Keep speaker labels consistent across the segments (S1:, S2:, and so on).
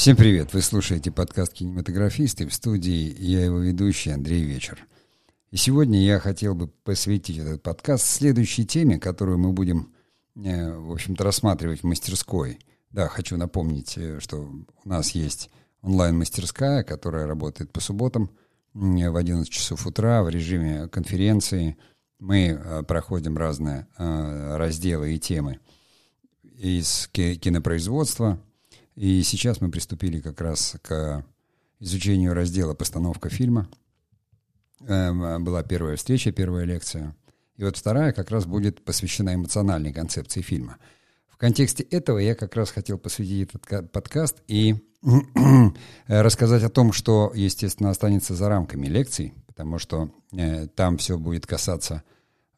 S1: Всем привет! Вы слушаете подкаст «Кинематографисты» в студии я его ведущий Андрей Вечер. И сегодня я хотел бы посвятить этот подкаст следующей теме, которую мы будем, э, в общем-то, рассматривать в мастерской. Да, хочу напомнить, э, что у нас есть онлайн-мастерская, которая работает по субботам в 11 часов утра в режиме конференции. Мы э, проходим разные разделы и темы из кинопроизводства – и сейчас мы приступили как раз к изучению раздела «Постановка фильма». Эм, была первая встреча, первая лекция. И вот вторая как раз будет посвящена эмоциональной концепции фильма. В контексте этого я как раз хотел посвятить этот подкаст и рассказать о том, что, естественно, останется за рамками лекций, потому что э, там все будет касаться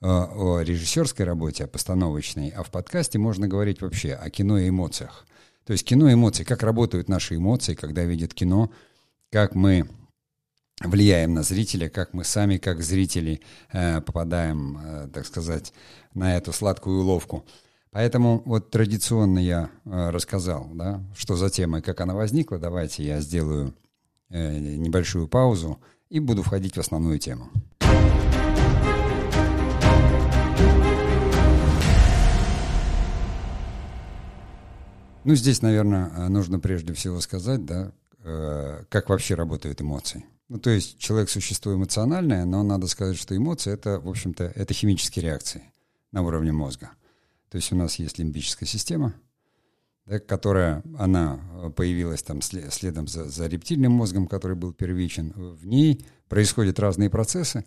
S1: э, о режиссерской работе, о постановочной, а в подкасте можно говорить вообще о кино и эмоциях. То есть кино эмоции, как работают наши эмоции, когда видят кино, как мы влияем на зрителя, как мы сами, как зрители, э, попадаем, э, так сказать, на эту сладкую уловку. Поэтому вот традиционно я э, рассказал, да, что за тема и как она возникла. Давайте я сделаю небольшую паузу и буду входить в основную тему. Ну, здесь, наверное, э, нужно прежде всего сказать, да, э, как вообще работают эмоции. Ну, то есть человек – существо эмоциональное, но надо сказать, что эмоции – это, в общем-то, это химические реакции на уровне мозга. То есть у нас есть лимбическая система, да, которая, она появилась там следом за, за рептильным мозгом, который был первичен. В ней происходят разные процессы,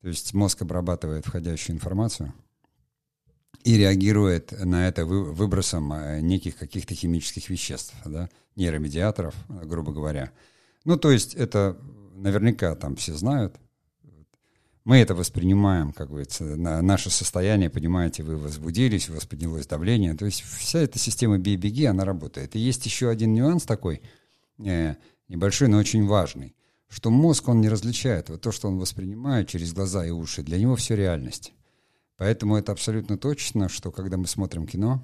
S1: то есть мозг обрабатывает входящую информацию – и реагирует на это выбросом э, неких каких-то химических веществ, да, нейромедиаторов, грубо говоря. Ну, то есть это наверняка там все знают. Мы это воспринимаем, как говорится, на наше состояние, понимаете, вы возбудились, у вас поднялось давление. То есть вся эта система бей-беги, она работает. И есть еще один нюанс такой, э, небольшой, но очень важный, что мозг, он не различает. Вот то, что он воспринимает через глаза и уши, для него все реальность. Поэтому это абсолютно точно, что когда мы смотрим кино,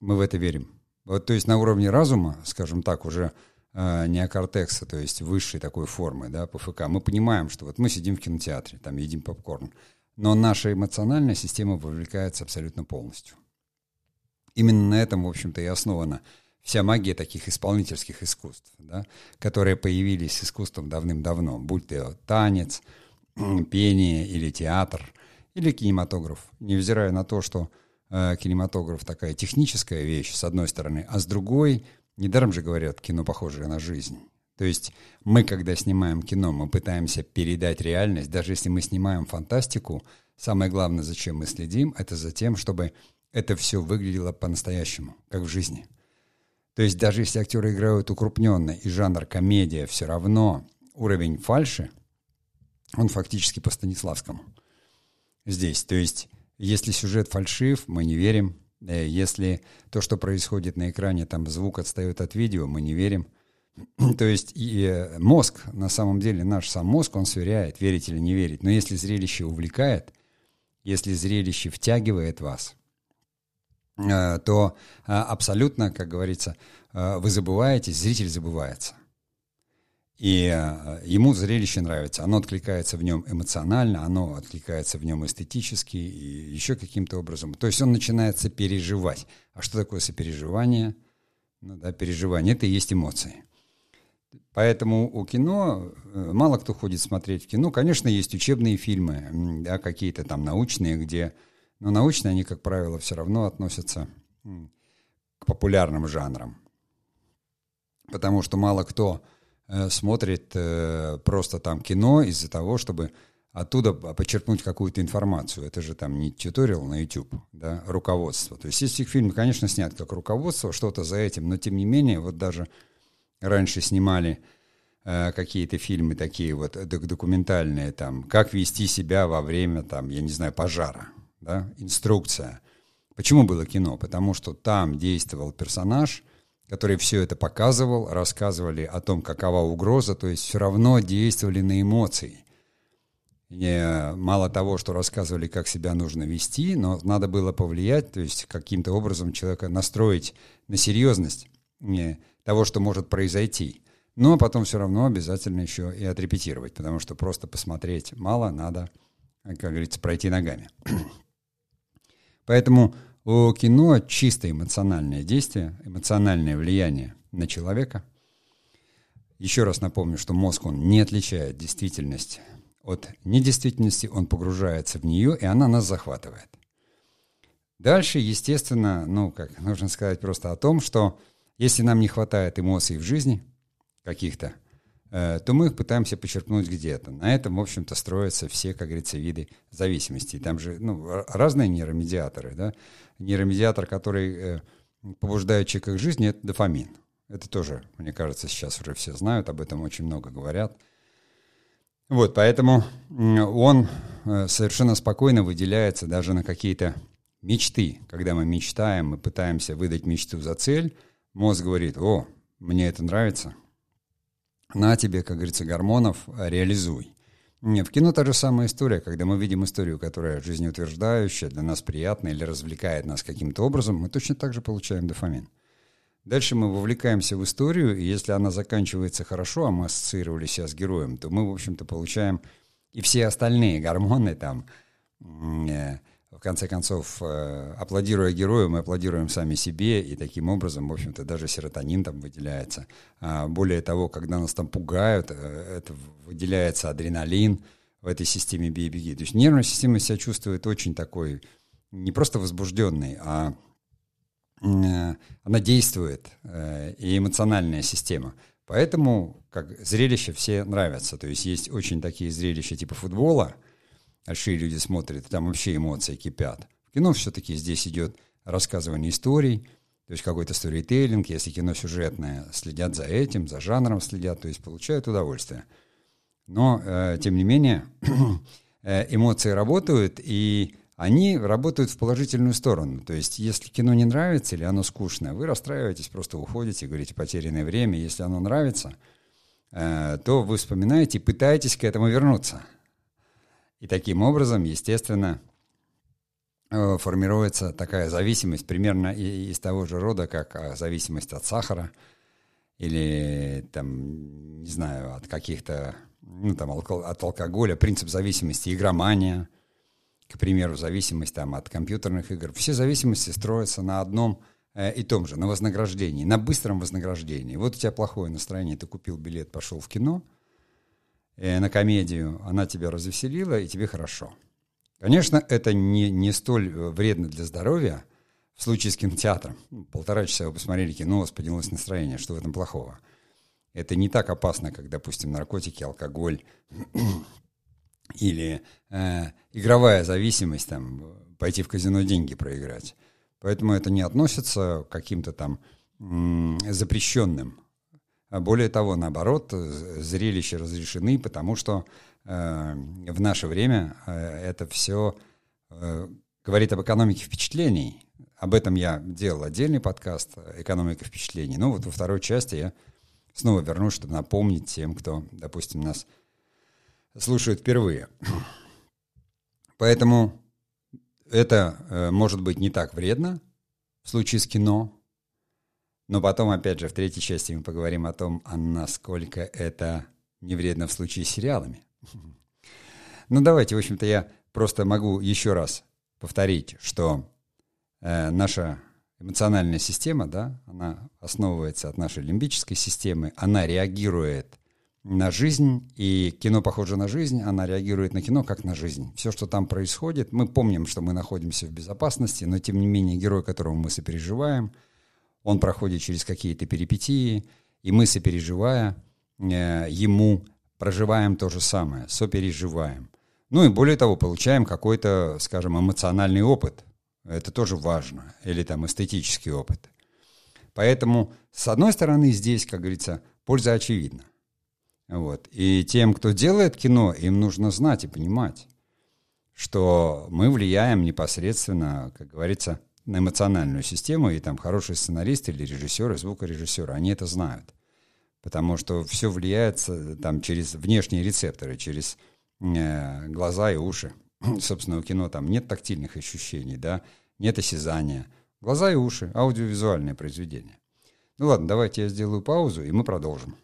S1: мы в это верим. Вот, то есть на уровне разума, скажем так, уже э, неокортекса, то есть высшей такой формы, да, ПФК, мы понимаем, что вот мы сидим в кинотеатре, там едим попкорн, но наша эмоциональная система вовлекается абсолютно полностью. Именно на этом, в общем-то, и основана вся магия таких исполнительских искусств, да, которые появились с искусством давным-давно, будь то танец, пение или театр, или кинематограф, невзирая на то, что э, кинематограф такая техническая вещь, с одной стороны, а с другой, недаром же говорят, кино похожее на жизнь. То есть мы, когда снимаем кино, мы пытаемся передать реальность, даже если мы снимаем фантастику, самое главное, зачем мы следим, это за тем, чтобы это все выглядело по-настоящему, как в жизни. То есть даже если актеры играют укрупненно и жанр комедия, все равно уровень фальши, он фактически по Станиславскому – здесь. То есть, если сюжет фальшив, мы не верим. Э, если то, что происходит на экране, там звук отстает от видео, мы не верим. То есть и э, мозг, на самом деле, наш сам мозг, он сверяет, верить или не верить. Но если зрелище увлекает, если зрелище втягивает вас, э, то абсолютно, как говорится, вы забываете, зритель забывается. И э, ему зрелище нравится, оно откликается в нем эмоционально, оно откликается в нем эстетически и еще каким-то образом. То есть он начинает сопереживать. А что такое сопереживание? Ну да, переживание – это и есть эмоции. Поэтому у кино э, мало кто ходит смотреть в кино. Конечно, есть учебные фильмы, да, какие-то там научные, где... Но научные, они, как правило, все равно относятся к популярным жанрам. Потому что мало кто смотрит э, просто там кино из-за того, чтобы оттуда почерпнуть какую-то информацию. Это же там не туториал на YouTube, да, руководство. То есть если фильм, конечно, снят как руководство, что-то за этим, но тем не менее, вот даже раньше снимали э, какие-то фильмы такие вот документальные, там, как вести себя во время, там, я не знаю, пожара, да, инструкция. Почему было кино? Потому что там действовал персонаж – который все это показывал, рассказывали о том, какова угроза, то есть все равно действовали на эмоции. Не, мало того, что рассказывали, как себя нужно вести, но надо было повлиять, то есть каким-то образом человека настроить на серьезность не, того, что может произойти. Но потом все равно обязательно еще и отрепетировать, потому что просто посмотреть мало, надо, как говорится, пройти ногами. Поэтому у кино чисто эмоциональное действие, эмоциональное влияние на человека. Еще раз напомню, что мозг, он не отличает действительность от недействительности, он погружается в нее, и она нас захватывает. Дальше, естественно, ну, как нужно сказать просто о том, что если нам не хватает эмоций в жизни – каких-то, то мы их пытаемся почерпнуть где-то. На этом, в общем-то, строятся все, как говорится, виды зависимости. Там же ну, разные нейромедиаторы. Да? Нейромедиатор, который э, побуждает человека к жизни, это дофамин. Это тоже, мне кажется, сейчас уже все знают, об этом очень много говорят. Вот, поэтому он э, совершенно спокойно выделяется даже на какие-то мечты. Когда мы мечтаем, мы пытаемся выдать мечту за цель, мозг говорит, о, мне это нравится, на тебе, как говорится, гормонов, реализуй. В кино та же самая история, когда мы видим историю, которая жизнеутверждающая, для нас приятная или развлекает нас каким-то образом, мы точно так же получаем дофамин. Дальше мы вовлекаемся в историю, и если она заканчивается хорошо, а мы ассоциировали себя с героем, то мы, в общем-то, получаем и все остальные гормоны, там, э, в конце концов, э, аплодируя герою, мы аплодируем сами себе, и таким образом, в общем-то, даже серотонин там выделяется. А более того, когда нас там пугают, э, это выделяется адреналин в этой системе бей-беги. То есть нервная система себя чувствует очень такой, не просто возбужденной, а э, она действует, и эмоциональная система. Поэтому как зрелища все нравятся. То есть есть очень такие зрелища типа футбола – большие люди смотрят, там вообще эмоции кипят. В кино все-таки здесь идет рассказывание историй, то есть какой-то сторителлинг, если кино сюжетное, следят за этим, за жанром следят, то есть получают удовольствие. Но, э, тем не менее, э, эмоции работают, и они работают в положительную сторону. То есть, если кино не нравится или оно скучное, вы расстраиваетесь, просто уходите, говорите потерянное время. Если оно нравится, э, то вы вспоминаете и пытаетесь к этому вернуться – и таким образом, естественно, э, формируется такая зависимость примерно из того же рода, как а, зависимость от сахара или, там, не знаю, от каких-то, ну, там, от алкоголя, принцип зависимости, игромания, к примеру, зависимость там, от компьютерных игр. Все зависимости строятся на одном э, и том же, на вознаграждении, на быстром вознаграждении. Вот у тебя плохое настроение, ты купил билет, пошел в кино – на комедию, она тебя развеселила, и тебе хорошо. Конечно, это не, не столь э, вредно для здоровья. В случае с кинотеатром. Ну, полтора часа вы посмотрели кино, у вас поднялось настроение. Что в этом плохого? Это не так опасно, как, допустим, наркотики, алкоголь или э, игровая зависимость, там, пойти в казино деньги проиграть. Поэтому это не относится к каким-то там запрещенным более того, наоборот, зрелища разрешены, потому что э, в наше время э, это все э, говорит об экономике впечатлений. Об этом я делал отдельный подкаст «Экономика впечатлений». Ну вот во второй части я снова вернусь, чтобы напомнить тем, кто, допустим, нас слушает впервые. Поэтому это э, может быть не так вредно в случае с кино, но потом, опять же, в третьей части мы поговорим о том, а насколько это не вредно в случае с сериалами. Ну, давайте, в общем-то, я просто могу еще раз повторить, что э, наша эмоциональная система, да, она основывается от нашей лимбической системы, она реагирует на жизнь, и кино похоже на жизнь, она реагирует на кино как на жизнь. Все, что там происходит, мы помним, что мы находимся в безопасности, но тем не менее герой, которого мы сопереживаем – он проходит через какие-то перипетии, и мы, сопереживая э, ему, проживаем то же самое, сопереживаем. Ну и более того, получаем какой-то, скажем, эмоциональный опыт. Это тоже важно. Или там эстетический опыт. Поэтому, с одной стороны, здесь, как говорится, польза очевидна. Вот. И тем, кто делает кино, им нужно знать и понимать, что мы влияем непосредственно, как говорится, на эмоциональную систему, и там хорошие сценаристы или режиссеры, звукорежиссеры, они это знают. Потому что все влияет там через внешние рецепторы, через э, глаза и уши. Собственно, у кино там нет тактильных ощущений, да, нет осязания. Глаза и уши, аудиовизуальное произведение. Ну ладно, давайте я сделаю паузу, и мы продолжим.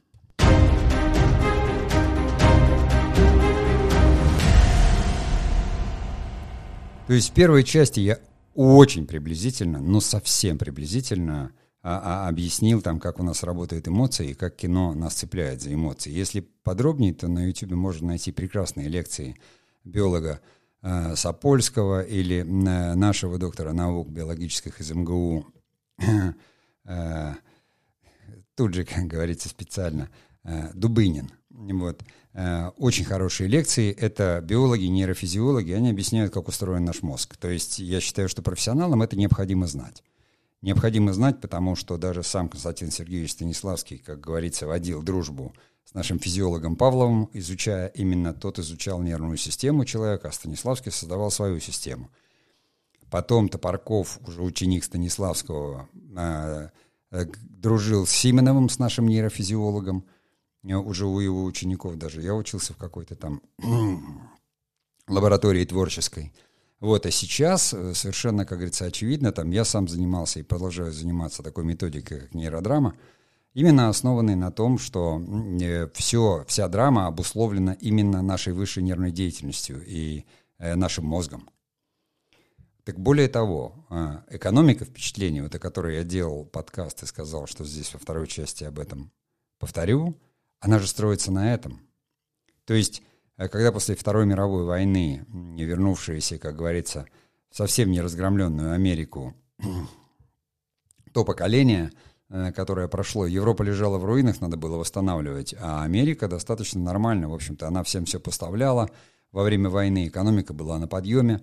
S1: То есть в первой части я очень приблизительно, но совсем приблизительно а, а, объяснил там, как у нас работают эмоции и как кино нас цепляет за эмоции. Если подробнее, то на YouTube можно найти прекрасные лекции биолога э, Сапольского или э, нашего доктора наук биологических из МГУ, э, тут же, как говорится специально, Дубынин. Вот. Э, очень хорошие лекции. Это биологи, нейрофизиологи, они объясняют, как устроен наш мозг. То есть я считаю, что профессионалам это необходимо знать. Необходимо знать, потому что даже сам Константин Сергеевич Станиславский, как говорится, водил дружбу с нашим физиологом Павловым, изучая именно тот изучал нервную систему человека, а Станиславский создавал свою систему. Потом Топорков, уже ученик Станиславского, э, э, дружил с Симоновым, с нашим нейрофизиологом, уже у его учеников даже. Я учился в какой-то там лаборатории творческой. Вот, а сейчас э, совершенно, как говорится, очевидно, там я сам занимался и продолжаю заниматься такой методикой, как нейродрама, именно основанной на том, что э, все, вся драма обусловлена именно нашей высшей нервной деятельностью и э, нашим мозгом. Так более того, э, экономика впечатлений, вот о которой я делал подкаст и сказал, что здесь во второй части об этом повторю, она же строится на этом. То есть Э, когда после Второй мировой войны, вернувшиеся, как говорится, совсем не разгромленную Америку, то поколение, э, которое прошло, Европа лежала в руинах, надо было восстанавливать, а Америка достаточно нормально, в общем-то, она всем все поставляла. Во время войны экономика была на подъеме,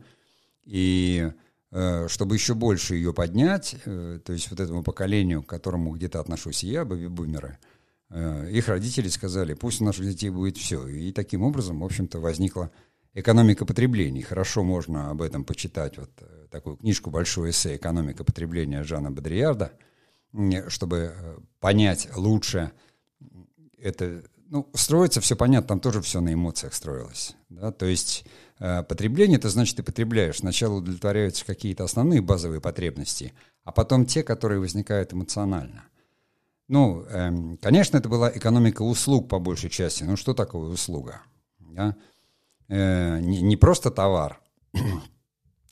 S1: и э, чтобы еще больше ее поднять, то есть вот этому поколению, к которому где-то отношусь я, бэби-бумеры – их родители сказали, пусть у наших детей будет все. И таким образом, в общем-то, возникла экономика потребления. Хорошо можно об этом почитать, вот э, такую книжку, большое эссе «Экономика потребления» Жана Бодриарда, чтобы э, понять лучше это. Ну, строится все понятно, там тоже все на эмоциях строилось. Да? То есть потребление, это значит, ты потребляешь. Сначала удовлетворяются какие-то основные базовые потребности, а потом те, которые возникают эмоционально. Ну, эм, конечно, это была экономика услуг по большей части. Ну, что такое услуга? Да? Э, не, не просто товар,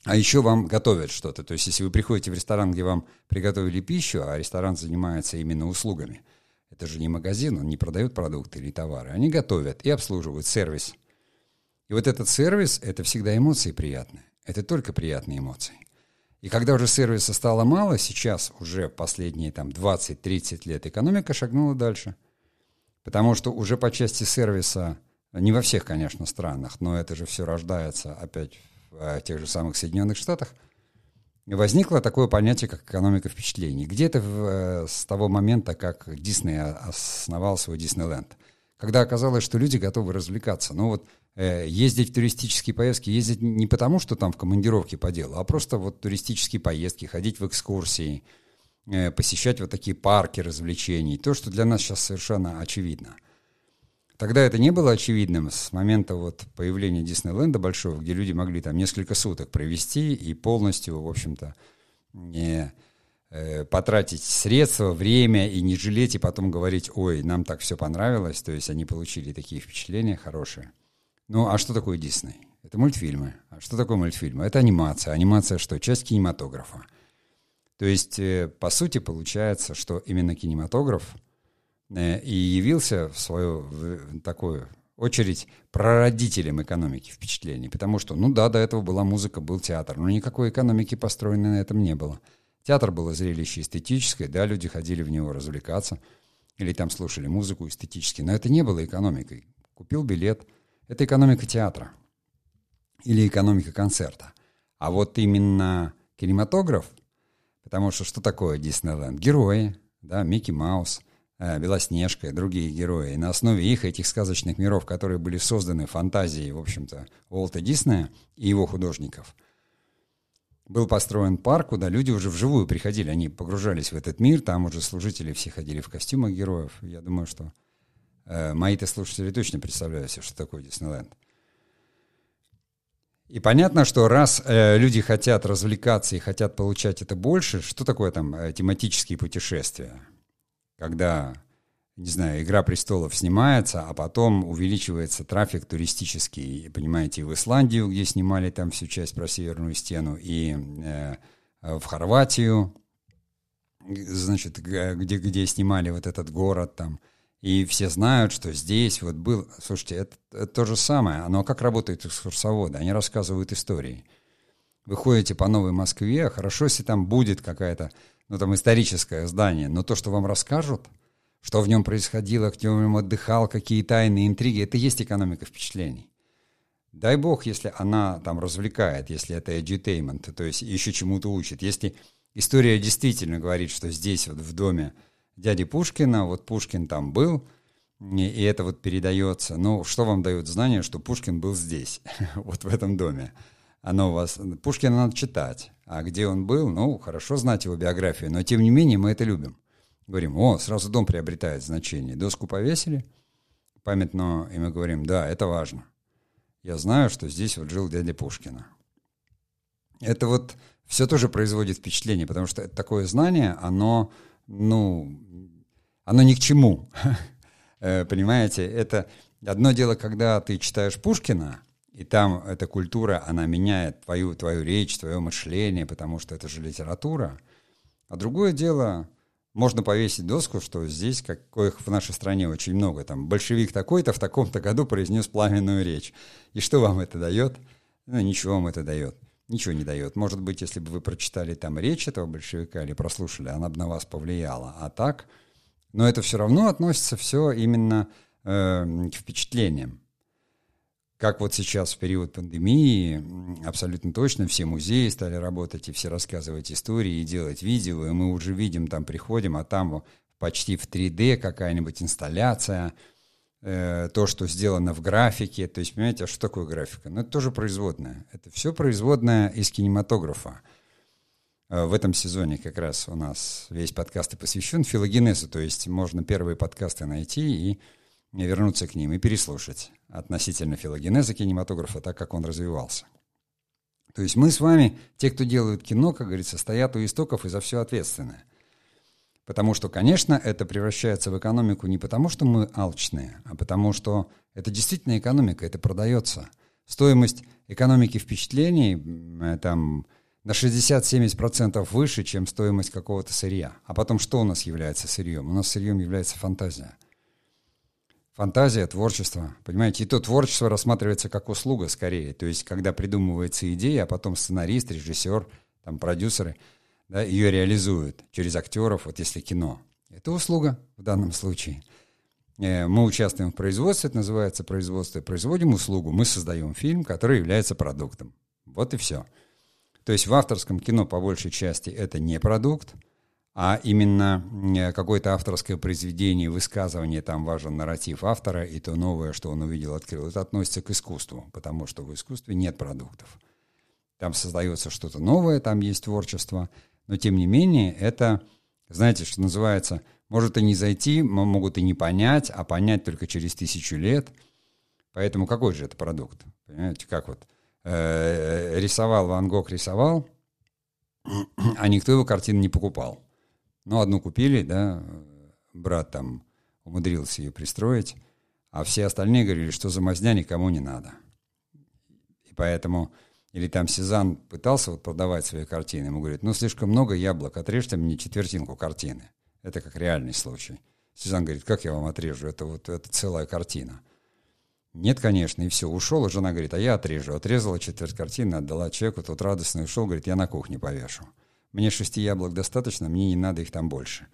S1: а еще вам готовят что-то. То есть, если вы приходите в ресторан, где вам приготовили пищу, а ресторан занимается именно услугами, это же не магазин, он не продает продукты или товары. Они готовят и обслуживают сервис. И вот этот сервис — это всегда эмоции приятные. Это только приятные эмоции. И когда уже сервиса стало мало, сейчас уже последние там 20-30 лет экономика шагнула дальше. Потому что уже по части сервиса, не во всех, конечно, странах, но это же все рождается опять в э, тех же самых Соединенных Штатах, возникло такое понятие, как экономика впечатлений. Где-то в, э, с того момента, как Дисней основал свой Диснейленд. Когда оказалось, что люди готовы развлекаться. Ну вот ездить в туристические поездки, ездить не потому, что там в командировке по делу, а просто вот туристические поездки, ходить в экскурсии, э, посещать вот такие парки развлечений. То, что для нас сейчас совершенно очевидно. Тогда это не было очевидным с момента вот появления Диснейленда большого, где люди могли там несколько суток провести и полностью, в общем-то, не э, потратить средства, время и не жалеть, и потом говорить, ой, нам так все понравилось, то есть они получили такие впечатления хорошие. Ну, а что такое Дисней? Это мультфильмы. А что такое мультфильмы? Это анимация. Анимация что? Часть кинематографа. То есть, э, по сути, получается, что именно кинематограф э, и явился в свою в такую очередь прародителем экономики впечатлений. Потому что, ну да, до этого была музыка, был театр, но никакой экономики построенной на этом не было. Театр было зрелище эстетическое, да, люди ходили в него развлекаться, или там слушали музыку эстетически, но это не было экономикой. Купил билет – это экономика театра или экономика концерта. А вот именно кинематограф, потому что что такое Диснейленд? Герои, да, Микки Маус, э, Белоснежка и другие герои. И на основе их, этих сказочных миров, которые были созданы фантазией, в общем-то, Уолта Диснея и его художников, был построен парк, куда люди уже вживую приходили, они погружались в этот мир, там уже служители все ходили в костюмах героев. Я думаю, что мои-то слушатели точно представляют себе, что такое Диснейленд. И понятно, что раз э, люди хотят развлекаться и хотят получать это больше, что такое там э, тематические путешествия? когда, не знаю, «Игра престолов» снимается, а потом увеличивается трафик туристический, понимаете, и в Исландию, где снимали там всю часть про Северную стену, и э, в Хорватию, значит, где, где снимали вот этот город там, и все знают, что здесь вот был... Слушайте, это, это то же самое. Оно как работает экскурсоводы? Они рассказывают истории. Вы ходите по Новой Москве, хорошо, если там будет какая-то, ну, там, историческое здание, но то, что вам расскажут, что в нем происходило, в нем отдыхал, какие тайны, интриги, это есть экономика впечатлений. Дай бог, если она там развлекает, если это edutainment, то есть еще чему-то учит. Если история действительно говорит, что здесь вот в доме дяди Пушкина, вот Пушкин там был, и это вот передается. Ну, что вам дает знание, что Пушкин был здесь, вот в этом доме? Оно у вас... Пушкина надо читать. А где он был, ну, хорошо знать его биографию, но тем не менее мы это любим. Говорим, о, сразу дом приобретает значение. Доску повесили, памятно, и мы говорим, да, это важно. Я знаю, что здесь вот жил дядя Пушкина. Это вот все тоже производит впечатление, потому что такое знание, оно, ну, оно ни к чему. Э, понимаете, это одно дело, когда ты читаешь Пушкина, и там эта культура, она меняет твою, твою речь, твое мышление, потому что это же литература. А другое дело, можно повесить доску, что здесь, каких в нашей стране очень много, там, большевик такой-то в таком-то году произнес пламенную речь. И что вам это дает? Ну, ничего вам это дает. Ничего не дает. Может быть, если бы вы прочитали там речь этого большевика или прослушали, она бы на вас повлияла. А так но это все равно относится все именно э, к впечатлениям. Как вот сейчас в период пандемии, абсолютно точно все музеи стали работать и все рассказывать истории и делать видео, и мы уже видим, там приходим, а там почти в 3D какая-нибудь инсталляция, то, что сделано в графике. То есть, понимаете, а что такое графика? Ну, это тоже производная. Это все производное из кинематографа. Э, в этом сезоне как раз у нас весь подкаст и посвящен филогенезу, то есть можно первые подкасты найти и вернуться к ним и переслушать относительно филогенеза кинематографа, так как он развивался. То есть мы с вами, те, кто делают кино, как говорится, стоят у истоков и за все ответственны. Потому что, конечно, это превращается в экономику не потому, что мы алчные, а потому что это действительно экономика, это продается. Стоимость экономики впечатлений, э, там, на 60-70% выше, чем стоимость какого-то сырья. А потом что у нас является сырьем? У нас сырьем является фантазия. Фантазия, творчество. Понимаете, и то творчество рассматривается как услуга скорее. То есть, когда придумывается идея, а потом сценарист, режиссер, там, продюсеры да, ее реализуют через актеров, вот если кино. Это услуга в данном случае. Э, мы участвуем в производстве, это называется производство, производим услугу, мы создаем фильм, который является продуктом. Вот и все. То есть в авторском кино по большей части это не продукт, а именно э, какое-то авторское произведение, высказывание, там важен нарратив автора, и то новое, что он увидел, открыл. Это относится к искусству, потому что в искусстве нет продуктов. Там создается что-то новое, там есть творчество, но тем не менее это, знаете, что называется, может и не зайти, могут и не понять, а понять только через тысячу лет. Поэтому какой же это продукт? Понимаете, как вот Э, рисовал, Ван Гог рисовал, а никто его картины не покупал. Ну, одну купили, да, брат там умудрился ее пристроить, а все остальные говорили, что за мазня никому не надо. И поэтому, или там Сезанн пытался вот продавать свои картины, ему говорит, ну, слишком много яблок, отрежьте мне четвертинку картины. Это как реальный случай. Сезанн говорит, как я вам отрежу, это вот это целая картина. Нет, конечно, и все. Ушел, и жена говорит, а я отрежу. Отрезала четверть картины, отдала человеку, тот радостно ушел, говорит, я на кухне повешу. Мне шести яблок достаточно, мне не надо их там больше.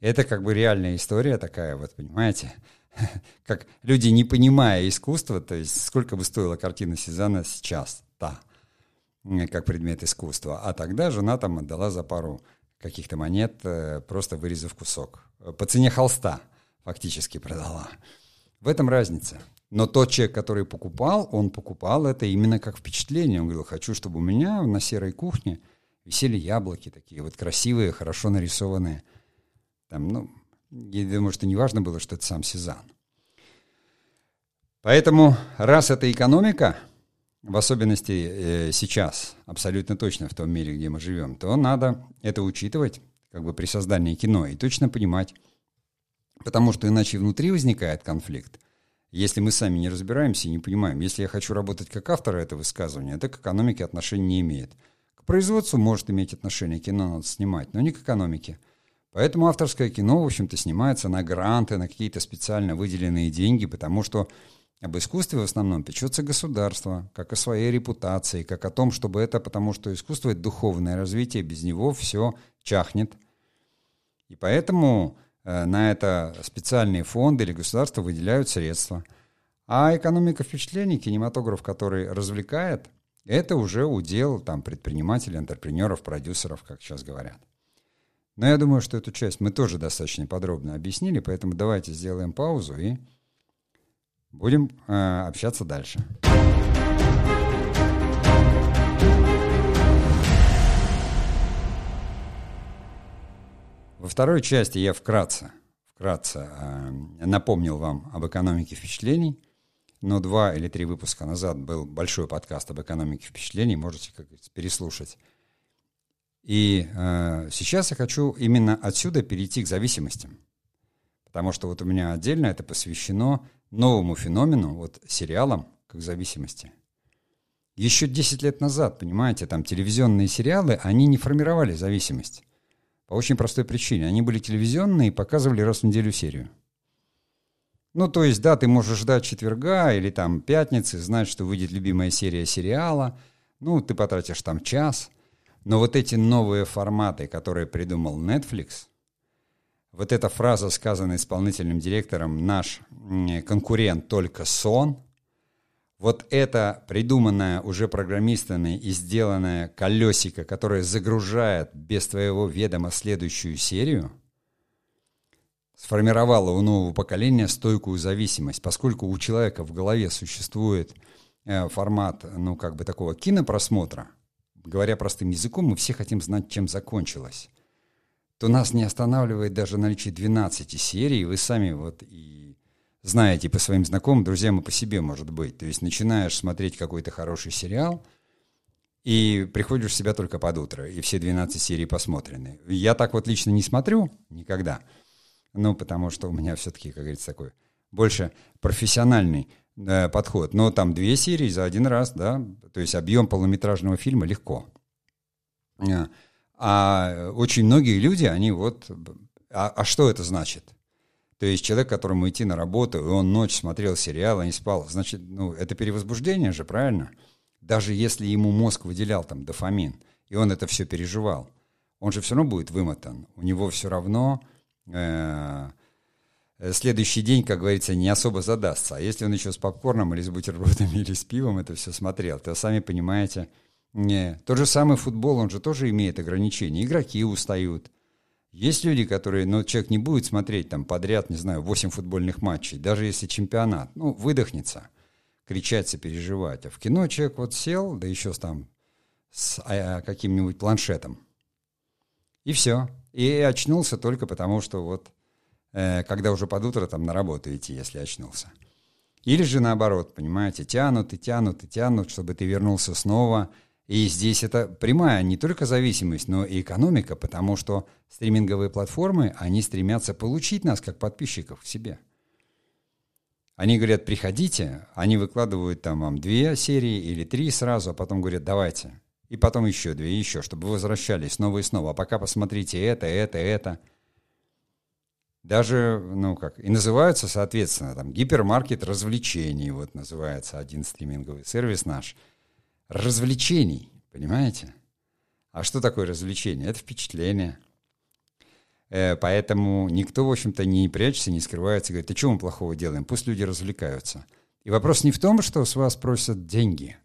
S1: Это как бы реальная история такая, вот понимаете? Как люди, не понимая искусства, то есть сколько бы стоила картина Сезанна сейчас, та, как предмет искусства. А тогда жена там отдала за пару каких-то монет, э, просто вырезав кусок. По цене холста фактически продала. В этом разница. Но тот человек, который покупал, он покупал это именно как впечатление. Он говорил, хочу, чтобы у меня на серой кухне висели яблоки такие вот красивые, хорошо нарисованные. Там, ну, я думаю, что не важно было, что это сам Сезанн. Поэтому, раз это экономика, в особенности э, сейчас, абсолютно точно в том мире, где мы живем, то надо это учитывать как бы при создании кино и точно понимать, Потому что иначе внутри возникает конфликт. Если мы сами не разбираемся и не понимаем, если я хочу работать как автор этого высказывания, это к экономике отношения не имеет. К производству может иметь отношение, кино надо снимать, но не к экономике. Поэтому авторское кино, в общем-то, снимается на гранты, на какие-то специально выделенные деньги, потому что об искусстве в основном печется государство, как о своей репутации, как о том, чтобы это, потому что искусство — это духовное развитие, без него все чахнет. И поэтому э, на это специальные фонды или государство выделяют средства. А экономика впечатлений, кинематограф, который развлекает, это уже удел там, предпринимателей, интерпренеров, продюсеров, как сейчас говорят. Но я думаю, что эту часть мы тоже достаточно подробно объяснили, поэтому давайте сделаем паузу и будем э, общаться дальше. Во второй части я вкратце, вкратце э, напомнил вам об экономике впечатлений, но два или три выпуска назад был большой подкаст об экономике впечатлений, можете, как переслушать. И э, сейчас я хочу именно отсюда перейти к зависимостям. Потому что вот у меня отдельно это посвящено новому феномену, вот сериалам как зависимости. Еще 10 лет назад, понимаете, там телевизионные сериалы, они не формировали зависимость. По очень простой причине. Они были телевизионные и показывали раз в неделю серию. Ну, то есть, да, ты можешь ждать четверга или там пятницы, знать, что выйдет любимая серия сериала. Ну, ты потратишь там час – но вот эти новые форматы, которые придумал Netflix, вот эта фраза, сказанная исполнительным директором, наш конкурент только сон, вот это придуманное уже программистами и сделанное колесико, которое загружает без твоего ведома следующую серию, сформировало у нового поколения стойкую зависимость, поскольку у человека в голове существует э, формат, ну, как бы такого кинопросмотра – говоря простым языком, мы все хотим знать, чем закончилось, то нас не останавливает даже наличие 12 серий. Вы сами вот и знаете по своим знакомым, друзьям и по себе, может быть. То есть начинаешь смотреть какой-то хороший сериал, и приходишь в себя только под утро, и все 12 серий посмотрены. Я так вот лично не смотрю никогда, ну, потому что у меня все-таки, как говорится, такой больше профессиональный э, подход. Но там две серии за один раз, да, то есть объем полнометражного фильма легко. А очень многие люди, они вот... А, а что это значит? То есть человек, которому идти на работу, и он ночь смотрел сериал, а не спал, значит, ну, это перевозбуждение же, правильно? Даже если ему мозг выделял там дофамин, и он это все переживал, он же все равно будет вымотан. У него все равно э, Э, следующий день, как говорится, не особо задастся. А если он еще с попкорном или с бутербродами или с пивом это все смотрел, то сами понимаете, не. Тот же самый футбол, он же тоже имеет ограничения. Игроки устают. Есть люди, которые, ну, человек не будет смотреть там подряд, не знаю, 8 футбольных матчей, даже если чемпионат, ну, выдохнется, кричать, сопереживать. А в кино человек вот сел, да еще с там с а, каким-нибудь планшетом, и все. И очнулся только потому, что вот Э, когда уже под утро там на работу идти, если очнулся. Или же наоборот, понимаете, тянут и тянут и тянут, чтобы ты вернулся снова. И здесь это прямая не только зависимость, но и экономика, потому что стриминговые платформы, они стремятся получить нас как подписчиков к себе. Они говорят, приходите, они выкладывают там вам две серии или три сразу, а потом говорят, давайте. И потом еще две, еще, чтобы вы возвращались снова и снова. А пока посмотрите это, это, это – даже, ну как, и называются, соответственно, там, гипермаркет развлечений, вот называется один стриминговый сервис наш. Развлечений, понимаете? А что такое развлечение? Это впечатление. Э, поэтому никто, в общем-то, не прячется, не скрывается, говорит, а что мы плохого делаем? Пусть люди развлекаются. И вопрос не в том, что с вас просят деньги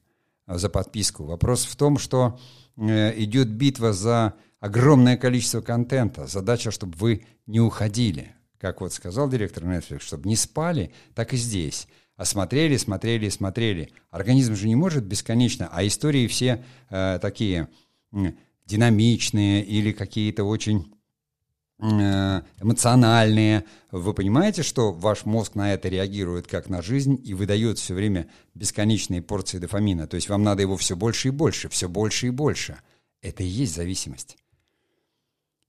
S1: а, за подписку. Вопрос в том, что э, идет битва за огромное количество контента. Задача, чтобы вы не уходили. Как вот сказал директор Netflix, чтобы не спали, так и здесь. А смотрели, смотрели, смотрели. Организм же не может бесконечно, а истории все э, такие э, динамичные или какие-то очень э, эмоциональные. Вы понимаете, что ваш мозг на это реагирует как на жизнь и выдает все время бесконечные порции дофамина. То есть вам надо его все больше и больше, все больше и больше. Это и есть зависимость.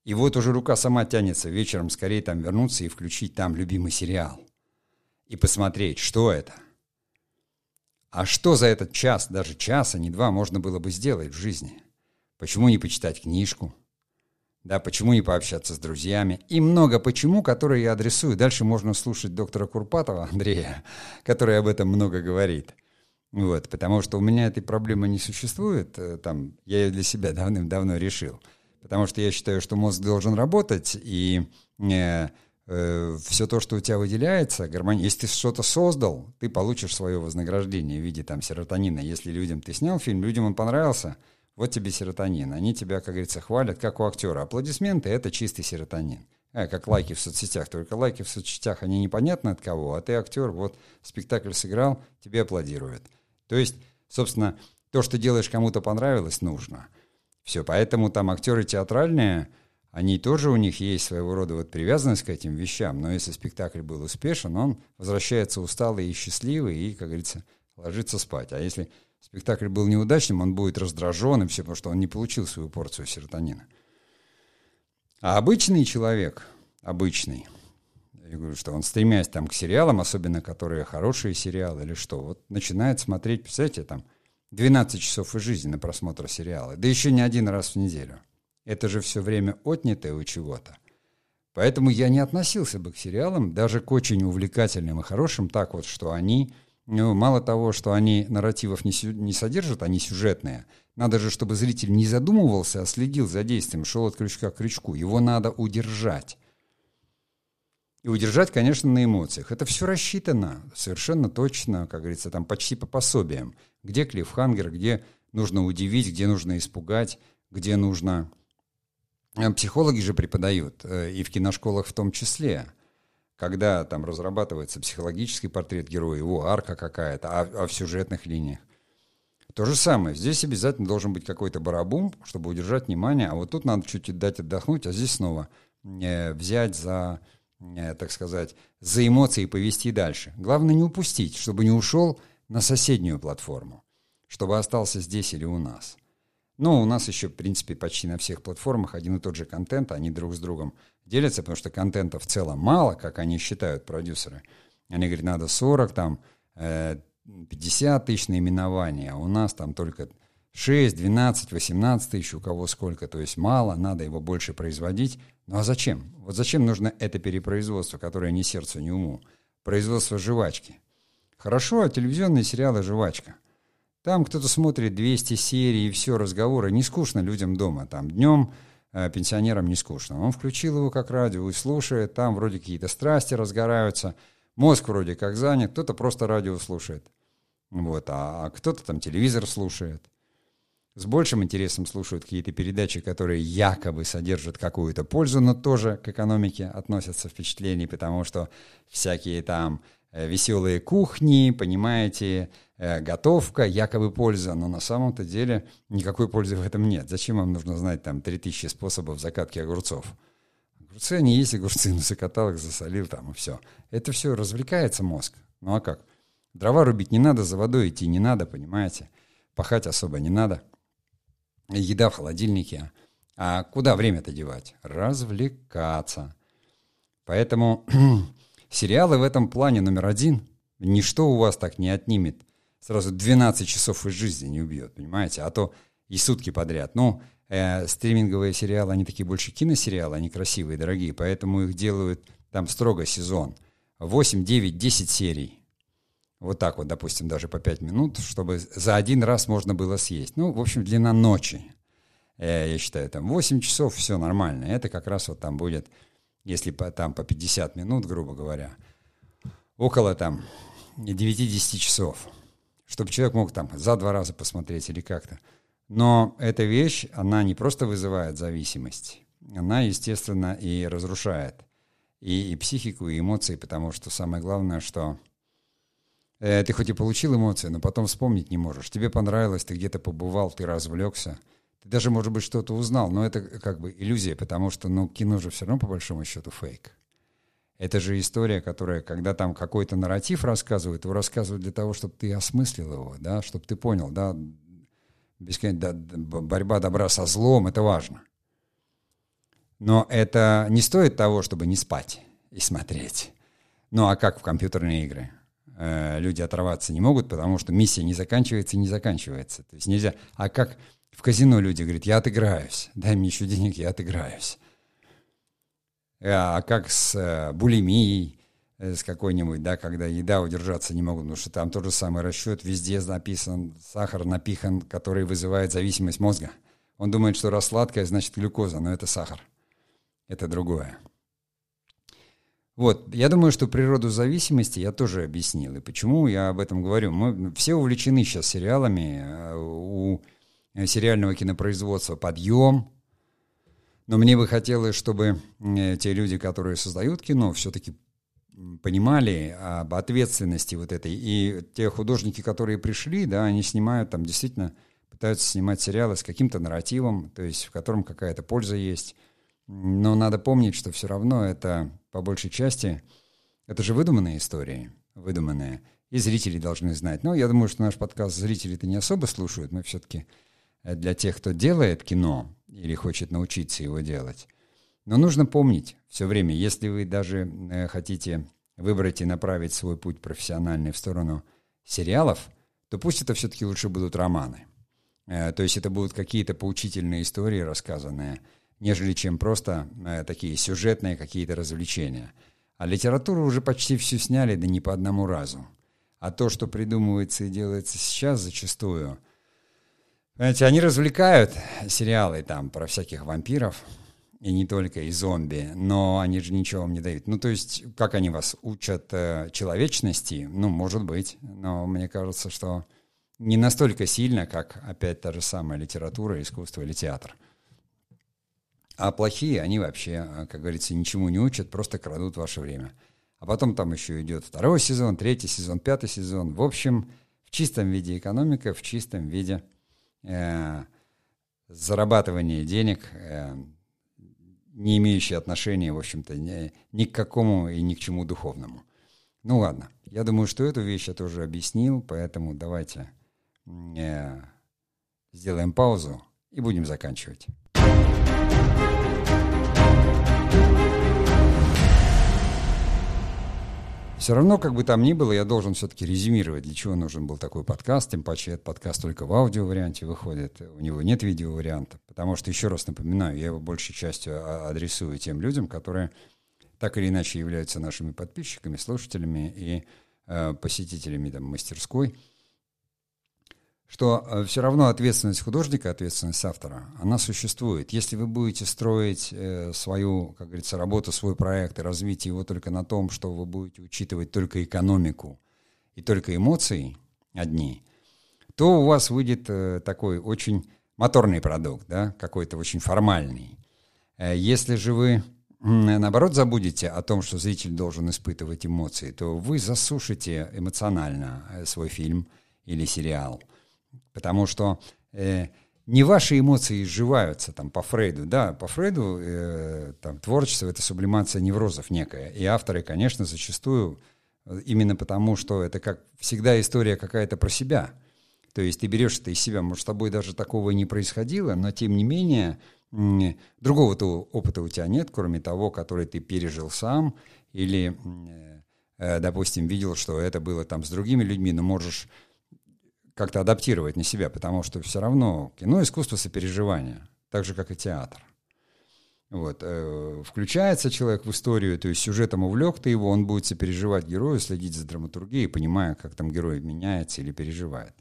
S1: И вот уже рука сама тянется вечером скорее там вернуться и включить там любимый сериал. И посмотреть, что это. А что за этот час, даже час, а не два, можно было бы сделать в жизни? Почему не почитать книжку? Да, почему не пообщаться с друзьями? И много почему, которые я адресую. Дальше можно слушать доктора Курпатова, Андрея, который об этом много говорит. Вот, потому что у меня этой проблемы не существует. Э, там, я ее для себя давным-давно решил потому что я считаю, что мозг должен работать, и э, э, все то, что у тебя выделяется, гармония. Если ты что-то создал, ты получишь свое вознаграждение в виде там серотонина. Если людям ты снял фильм, людям он понравился, вот тебе серотонин. Они тебя, как говорится, хвалят, как у актера. Аплодисменты — это чистый серотонин. А, как лайки в соцсетях. Только лайки в соцсетях, они непонятно от кого, а ты актер, вот спектакль сыграл, тебе аплодируют. То есть, собственно, то, что делаешь, кому-то понравилось, нужно — все, поэтому там актеры театральные, они тоже у них есть своего рода вот привязанность к этим вещам, но если спектакль был успешен, он возвращается усталый и счастливый и, как говорится, ложится спать. А если спектакль был неудачным, он будет раздражен и все, потому что он не получил свою порцию серотонина. А обычный человек, обычный, я говорю, что он, стремясь там к сериалам, особенно которые хорошие сериалы или что, вот начинает смотреть, представляете, там, 12 часов из жизни на просмотр сериала, да еще не один раз в неделю. Это же все время отнятое у чего-то. Поэтому я не относился бы к сериалам, даже к очень увлекательным и хорошим, так вот, что они, ну, мало того, что они нарративов не, сю, не содержат, они сюжетные, надо же, чтобы зритель не задумывался, а следил за действием, шел от крючка к крючку. Его надо удержать. И удержать, конечно, на эмоциях. Это все рассчитано совершенно точно, как говорится, там почти по пособиям. Где клиффхангер, где нужно удивить, где нужно испугать, где нужно... Э, психологи же преподают, э, и в киношколах в том числе, когда там разрабатывается психологический портрет героя, его арка какая-то, а, а в сюжетных линиях. То же самое. Здесь обязательно должен быть какой-то барабум, чтобы удержать внимание, а вот тут надо чуть-чуть дать отдохнуть, а здесь снова э, взять за Э, так сказать, за эмоции повести дальше. Главное не упустить, чтобы не ушел на соседнюю платформу, чтобы остался здесь или у нас. Но у нас еще, в принципе, почти на всех платформах один и тот же контент, они друг с другом делятся, потому что контента в целом мало, как они считают, продюсеры. Они говорят, надо 40, там, 50 э, тысяч наименований, а у нас там только 6, 12, 18 тысяч, у кого сколько, то есть мало, надо его больше производить. Ну а зачем? Вот зачем нужно это перепроизводство, которое ни сердцу, ни уму? Производство жвачки. Хорошо, а телевизионные сериалы «Жвачка». Там кто-то смотрит 200 серий и все, разговоры. Не скучно людям дома. Там днем э, пенсионерам не скучно. Он включил его как радио и слушает. Там вроде какие-то страсти разгораются. Мозг вроде как занят. Кто-то просто радио слушает. Вот, а, а кто-то там телевизор слушает с большим интересом слушают какие-то передачи, которые якобы содержат какую-то пользу, но тоже к экономике относятся впечатления, потому что всякие там э, веселые кухни, понимаете, готовка, якобы польза, но на самом-то деле никакой пользы в этом нет. Зачем вам нужно знать там 3000 способов закатки огурцов? Огурцы, они есть огурцы, ну закатал их, засолил там и все. Это все развлекается мозг. Ну а как? Дрова рубить не надо, за водой идти не надо, понимаете? Пахать особо не надо еда в холодильнике. А куда время-то девать? Развлекаться. Поэтому сериалы в этом плане номер один. Ничто у вас так не отнимет. Сразу 12 часов из жизни не убьет, понимаете? А то и сутки подряд. Ну, э, стриминговые сериалы, они такие больше киносериалы, они красивые, дорогие, поэтому их делают там строго сезон. 8, 9, 10 серий. Вот так вот, допустим, даже по 5 минут, чтобы за один раз можно было съесть. Ну, в общем, длина ночи. Э, я считаю, там 8 часов все нормально. Это как раз вот там будет, если по, там по 50 минут, грубо говоря, около там 9-10 часов. Чтобы человек мог там за два раза посмотреть или как-то. Но эта вещь, она не просто вызывает зависимость, она, естественно, и разрушает и, и психику, и эмоции, потому что самое главное, что Э, ты хоть и получил эмоции, но потом вспомнить не можешь. Тебе понравилось, ты где-то побывал, ты развлекся. Ты даже, может быть, что-то узнал, но это как бы иллюзия, потому что ну, кино же все равно, по большому счету, фейк. Это же история, которая, когда там какой-то нарратив рассказывают, его рассказывают для того, чтобы ты осмыслил его, да, чтобы ты понял, да, бесконечно, да, борьба добра со злом, это важно. Но это не стоит того, чтобы не спать и смотреть. Ну а как в компьютерные игры? Э, люди оторваться не могут, потому что миссия не заканчивается и не заканчивается. То есть нельзя. А как в казино люди говорят, я отыграюсь, дай мне еще денег, я отыграюсь. А как с э, булимией, э, с какой-нибудь, да, когда еда удержаться не могут, потому что там тот же самый расчет, везде написан сахар напихан, который вызывает зависимость мозга. Он думает, что раз сладкое, значит глюкоза, но это сахар. Это другое. Вот, я думаю, что природу зависимости я тоже объяснил. И почему я об этом говорю? Мы все увлечены сейчас сериалами. Э, у сериального кинопроизводства подъем. Но мне бы хотелось, чтобы э, те люди, которые создают кино, все-таки понимали об ответственности вот этой. И те художники, которые пришли, да, они снимают там действительно, пытаются снимать сериалы с каким-то нарративом, то есть в котором какая-то польза есть. Но надо помнить, что все равно это по большей части, это же выдуманные истории, выдуманные. И зрители должны знать. Но я думаю, что наш подкаст зрители-то не особо слушают. Мы все-таки э, для тех, кто делает кино или хочет научиться его делать. Но нужно помнить все время, если вы даже э, хотите выбрать и направить свой путь профессиональный в сторону сериалов, то пусть это все-таки лучше будут романы. Э, то есть это будут какие-то поучительные истории, рассказанные – нежели чем просто э, такие сюжетные какие-то развлечения. А литературу уже почти всю сняли, да не по одному разу. А то, что придумывается и делается сейчас зачастую, знаете, они развлекают сериалы там про всяких вампиров, и не только, и зомби, но они же ничего вам не дают. Ну, то есть, как они вас учат э, человечности, ну, может быть, но мне кажется, что не настолько сильно, как опять та же самая литература, искусство или театр. А плохие, они вообще, а, как говорится, ничему не учат, просто крадут ваше время. А потом там еще идет второй сезон, третий сезон, пятый сезон. В общем, в чистом виде экономика, в чистом виде э, зарабатывание денег, э, не имеющие отношения, в общем-то, ни, к какому и ни к чему духовному. Ну ладно, я думаю, что эту вещь я тоже объяснил, поэтому давайте э, сделаем паузу и будем заканчивать. Все равно, как бы там ни было, я должен все-таки резюмировать, для чего нужен был такой подкаст, тем паче этот подкаст только в аудио-варианте выходит, у него нет видео-варианта, потому что, еще раз напоминаю, я его большей частью адресую тем людям, которые так или иначе являются нашими подписчиками, слушателями и э, посетителями там, мастерской – что э, все равно ответственность художника, ответственность автора, она существует. Если вы будете строить э, свою, как говорится, работу, свой проект и развить его только на том, что вы будете учитывать только экономику и только эмоции одни, то у вас выйдет э, такой очень моторный продукт, да, какой-то очень формальный. Если же вы наоборот забудете о том, что зритель должен испытывать эмоции, то вы засушите эмоционально свой фильм или сериал – Потому что э, не ваши эмоции изживаются там по Фрейду. Да, по Фрейду э, там, творчество — это сублимация неврозов некая. И авторы, конечно, зачастую э, именно потому, что это как всегда история какая-то про себя. То есть ты берешь это из себя. Может, с тобой даже такого не происходило, но тем не менее другого-то опыта у тебя нет, кроме того, который ты пережил сам или, э, допустим, видел, что это было там с другими людьми, но можешь как-то адаптировать на себя, потому что все равно кино — искусство сопереживания, так же, как и театр. Вот. Э, включается человек в историю, то есть сюжетом увлек ты его, он будет сопереживать герою, следить за драматургией, понимая, как там герой меняется или переживает.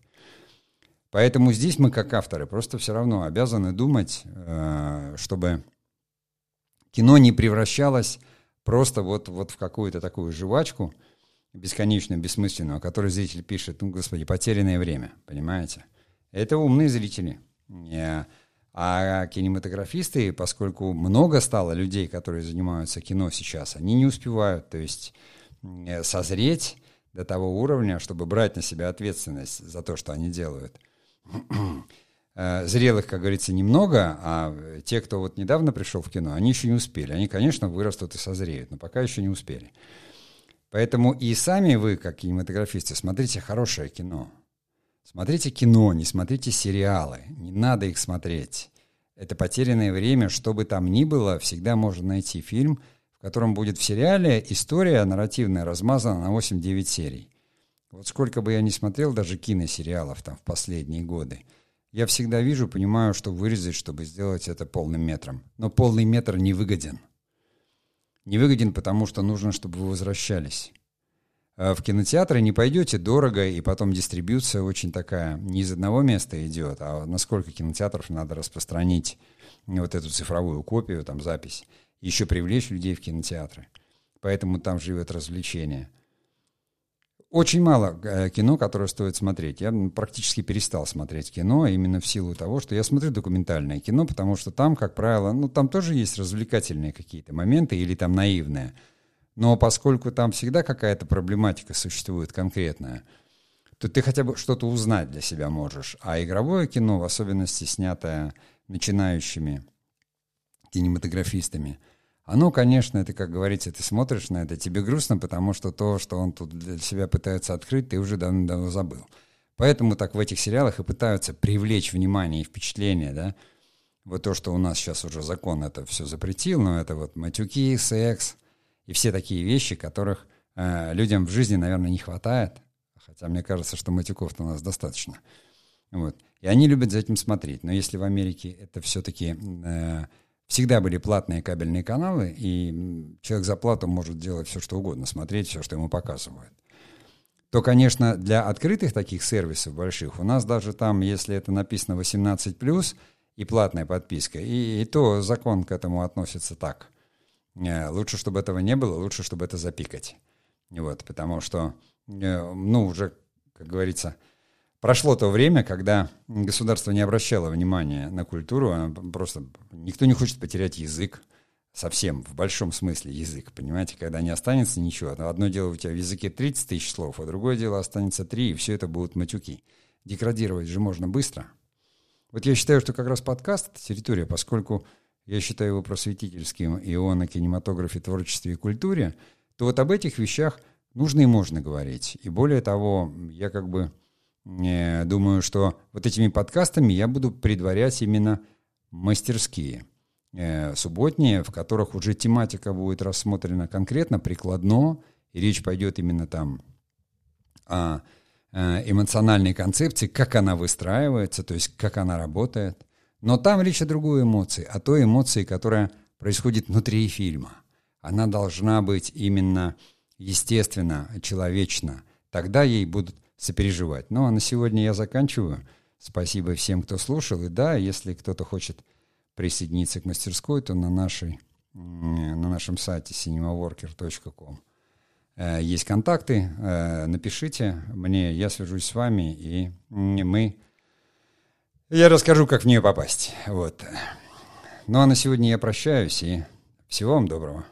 S1: Поэтому здесь мы, как авторы, просто все равно обязаны думать, э, чтобы кино не превращалось просто вот, вот в какую-то такую жвачку — бесконечную, бессмысленную, о которой зритель пишет, ну, господи, потерянное время, понимаете? Это умные зрители. А кинематографисты, поскольку много стало людей, которые занимаются кино сейчас, они не успевают, то есть созреть до того уровня, чтобы брать на себя ответственность за то, что они делают. Э, зрелых, как говорится, немного, а те, кто вот недавно пришел в кино, они еще не успели. Они, конечно, вырастут и созреют, но пока еще не успели. Поэтому и сами вы, как кинематографисты, смотрите хорошее кино. Смотрите кино, не смотрите сериалы. Не надо их смотреть. Это потерянное время, что бы там ни было, всегда можно найти фильм, в котором будет в сериале история нарративная размазана на 8-9 серий. Вот сколько бы я ни смотрел даже киносериалов там в последние годы, я всегда вижу, понимаю, что вырезать, чтобы сделать это полным метром. Но полный метр не выгоден. Не выгоден, потому что нужно, чтобы вы возвращались. А в кинотеатры не пойдете дорого, и потом дистрибьюция очень такая, не из одного места идет, а насколько кинотеатров надо распространить вот эту цифровую копию, там запись, еще привлечь людей в кинотеатры. Поэтому там живет развлечение. Очень мало э, кино, которое стоит смотреть. Я практически перестал смотреть кино именно в силу того, что я смотрю документальное кино, потому что там, как правило, ну там тоже есть развлекательные какие-то моменты или там наивные – но поскольку там всегда какая-то проблематика существует конкретная, то ты хотя бы что-то узнать для себя можешь. А игровое кино, в особенности снятое начинающими кинематографистами, оно, конечно, это, как говорится, ты смотришь на это, тебе грустно, потому что то, что он тут для себя пытается открыть, ты уже давно-давно забыл. Поэтому так в этих сериалах и пытаются привлечь внимание и впечатление, да. Вот то, что у нас сейчас уже закон это все запретил, но это вот матюки, секс, и все такие вещи, которых э, людям в жизни, наверное, не хватает. Хотя мне кажется, что матюков-то у нас достаточно. Вот. И они любят за этим смотреть. Но если в Америке это все-таки э, всегда были платные кабельные каналы, и человек за плату может делать все, что угодно, смотреть все, что ему показывают, то, конечно, для открытых таких сервисов больших у нас даже там, если это написано 18+, и платная подписка, и, и то закон к этому относится так – Э, лучше, чтобы этого не было, лучше, чтобы это запикать. Вот, потому что, э, ну, уже, как говорится, прошло то время, когда государство не обращало внимания на культуру, просто никто не хочет потерять язык, совсем, в большом смысле язык, понимаете, когда не останется ничего. Одно дело у тебя в языке 30 тысяч слов, а другое дело останется 3, и все это будут матюки. Деградировать же можно быстро. Вот я считаю, что как раз подкаст — это территория, поскольку я считаю его просветительским, и он о кинематографе, творчестве и культуре, то вот об этих вещах нужно и можно говорить. И более того, я как бы думаю, что вот этими подкастами я буду предварять именно мастерские, э, субботние, в которых уже тематика будет рассмотрена конкретно, прикладно, и речь пойдет именно там о э, эмоциональной концепции, как она выстраивается, то есть как она работает – но там речь о другой эмоции, о той эмоции, которая происходит внутри фильма. Она должна быть именно естественно, человечно. Тогда ей будут сопереживать. Ну, а на сегодня я заканчиваю. Спасибо всем, кто слушал. И да, если кто-то хочет присоединиться к мастерской, то на, нашей, на нашем сайте cinemaworker.com э, есть контакты. Э, напишите мне, я свяжусь с вами, и мы я расскажу, как в нее попасть. Вот. Ну а на сегодня я прощаюсь и всего вам доброго.